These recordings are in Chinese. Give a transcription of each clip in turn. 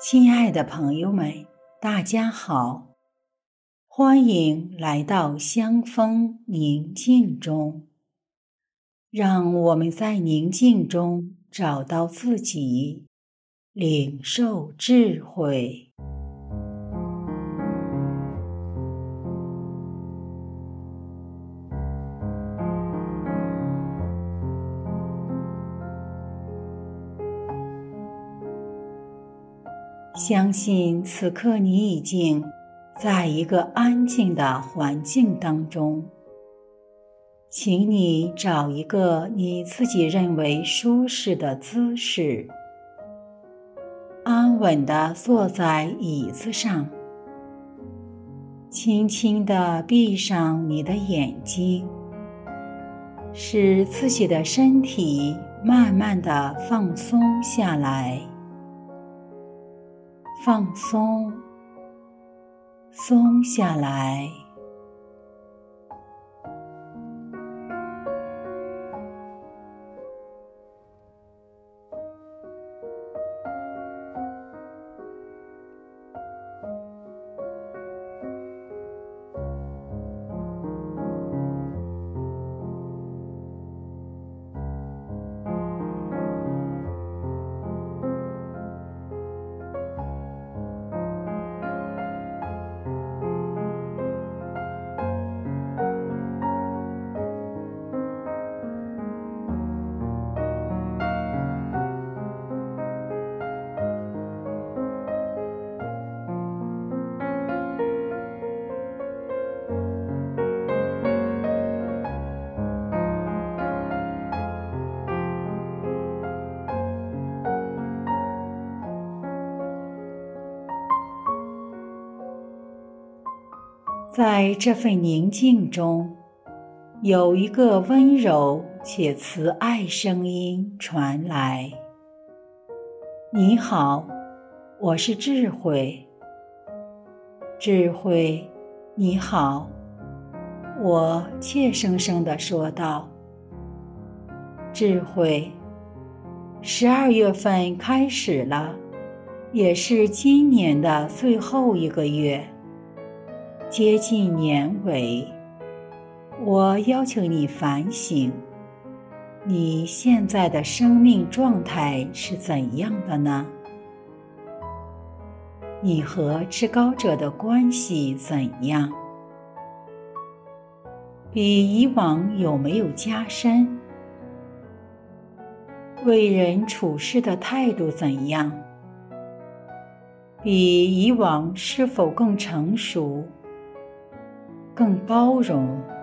亲爱的朋友们，大家好，欢迎来到香风宁静中。让我们在宁静中找到自己，领受智慧。相信此刻你已经在一个安静的环境当中，请你找一个你自己认为舒适的姿势，安稳地坐在椅子上，轻轻地闭上你的眼睛，使自己的身体慢慢地放松下来。放松，松下来。在这份宁静中，有一个温柔且慈爱声音传来：“你好，我是智慧。智慧，你好。”我怯生生地说道：“智慧，十二月份开始了，也是今年的最后一个月。”接近年尾，我邀请你反省，你现在的生命状态是怎样的呢？你和至高者的关系怎样？比以往有没有加深？为人处事的态度怎样？比以往是否更成熟？更包容。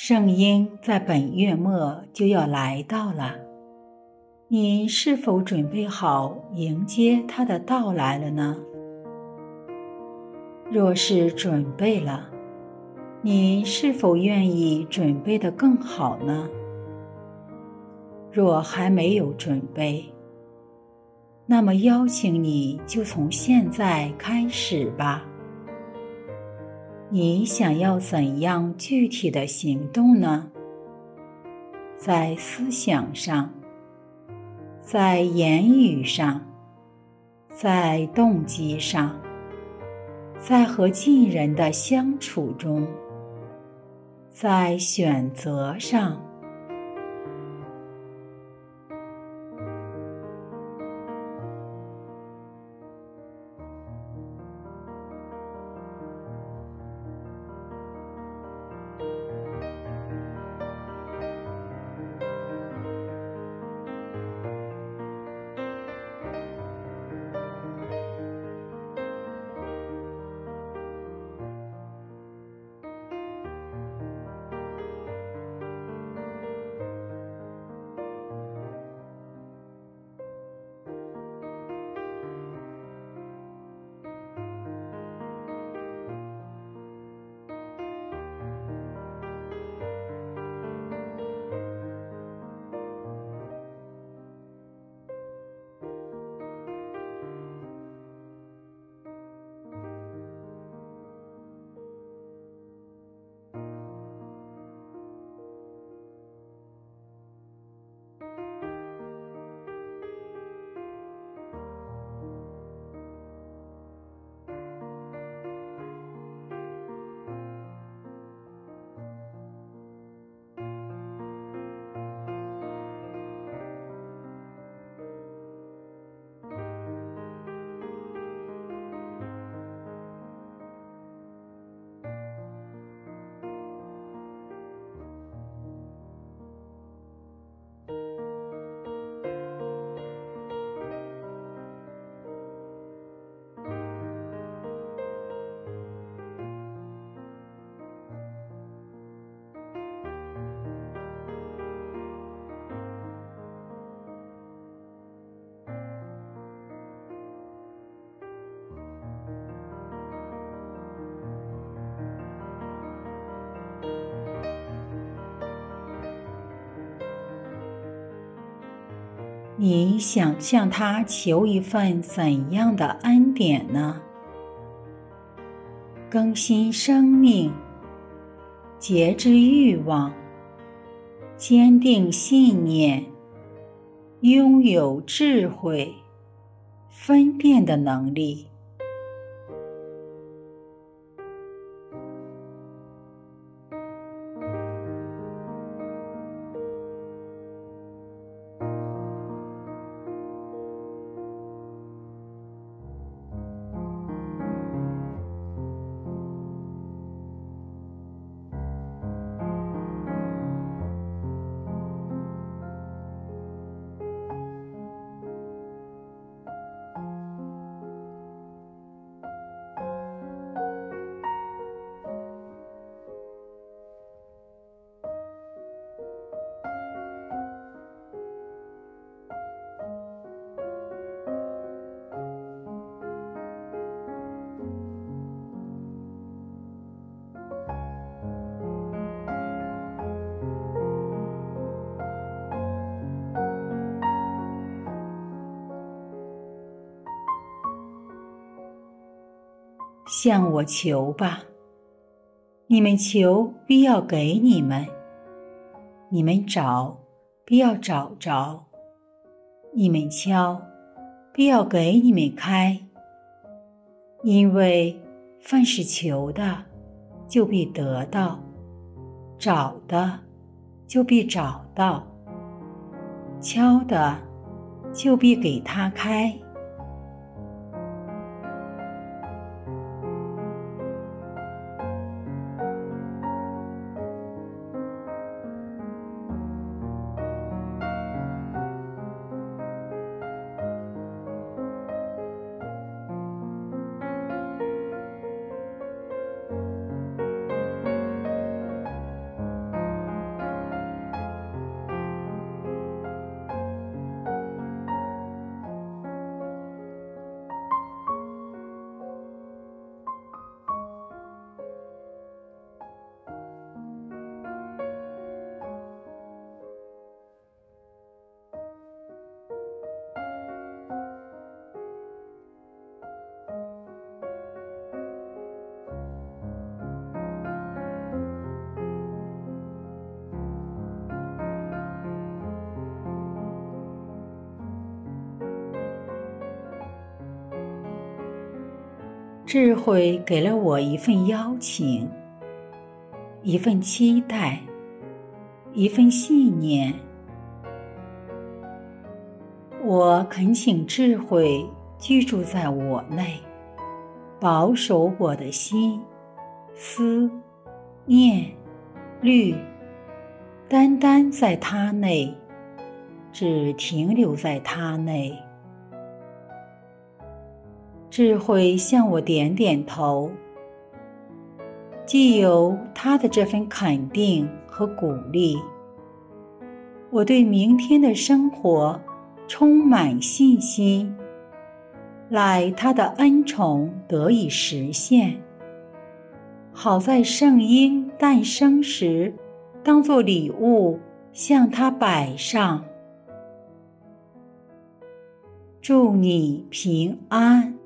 圣婴在本月末就要来到了，你是否准备好迎接他的到来了呢？若是准备了，你是否愿意准备的更好呢？若还没有准备，那么邀请你就从现在开始吧。你想要怎样具体的行动呢？在思想上，在言语上，在动机上，在和近人的相处中，在选择上。你想向他求一份怎样的恩典呢？更新生命，节制欲望，坚定信念，拥有智慧，分辨的能力。向我求吧，你们求必要给你们；你们找必要找着；你们敲必要给你们开。因为凡是求的，就必得到；找的，就必找到；敲的，就必给他开。智慧给了我一份邀请，一份期待，一份信念。我恳请智慧居住在我内，保守我的心、思、念、虑，单单在它内，只停留在它内。智慧向我点点头，既有他的这份肯定和鼓励，我对明天的生活充满信心，赖他的恩宠得以实现，好在圣婴诞生时，当作礼物向他摆上。祝你平安。